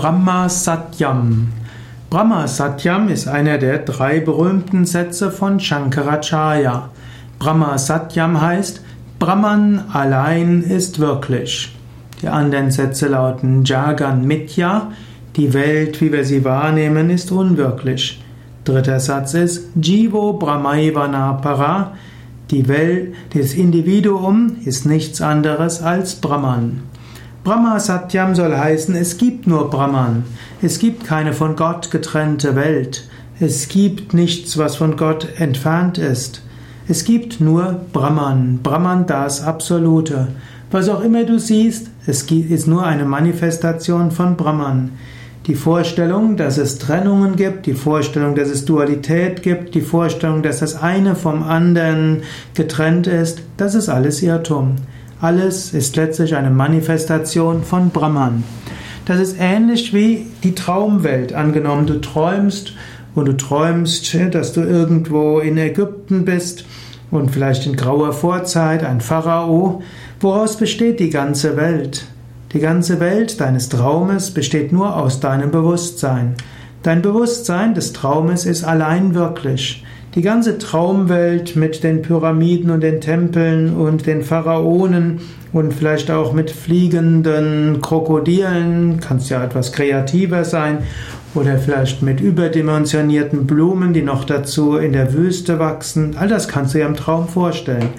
Brahma Satyam. Brahma Satyam ist einer der drei berühmten Sätze von Shankaracharya. Brahma Satyam heißt, Brahman allein ist wirklich. Die anderen Sätze lauten Jagan Mitya, die Welt, wie wir sie wahrnehmen, ist unwirklich. Dritter Satz ist Jivo Brahmaivana Para, die Welt, das Individuum ist nichts anderes als Brahman. Brahma Satyam soll heißen, es gibt nur Brahman. Es gibt keine von Gott getrennte Welt. Es gibt nichts, was von Gott entfernt ist. Es gibt nur Brahman, Brahman das Absolute. Was auch immer du siehst, es ist nur eine Manifestation von Brahman. Die Vorstellung, dass es Trennungen gibt, die Vorstellung, dass es Dualität gibt, die Vorstellung, dass das eine vom anderen getrennt ist, das ist alles Irrtum. Alles ist letztlich eine Manifestation von Brahman. Das ist ähnlich wie die Traumwelt. Angenommen, du träumst und du träumst, dass du irgendwo in Ägypten bist und vielleicht in grauer Vorzeit ein Pharao. Woraus besteht die ganze Welt? Die ganze Welt deines Traumes besteht nur aus deinem Bewusstsein. Dein Bewusstsein des Traumes ist allein wirklich. Die ganze Traumwelt mit den Pyramiden und den Tempeln und den Pharaonen und vielleicht auch mit fliegenden Krokodilen, kannst ja etwas kreativer sein, oder vielleicht mit überdimensionierten Blumen, die noch dazu in der Wüste wachsen. All das kannst du dir im Traum vorstellen.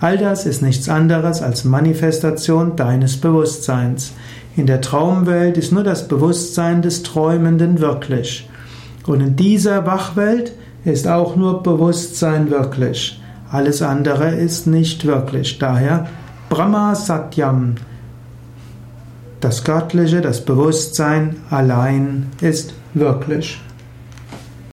All das ist nichts anderes als Manifestation deines Bewusstseins. In der Traumwelt ist nur das Bewusstsein des Träumenden wirklich. Und in dieser Wachwelt ist auch nur Bewusstsein wirklich. Alles andere ist nicht wirklich. Daher Brahma Satyam. Das Göttliche, das Bewusstsein allein ist wirklich.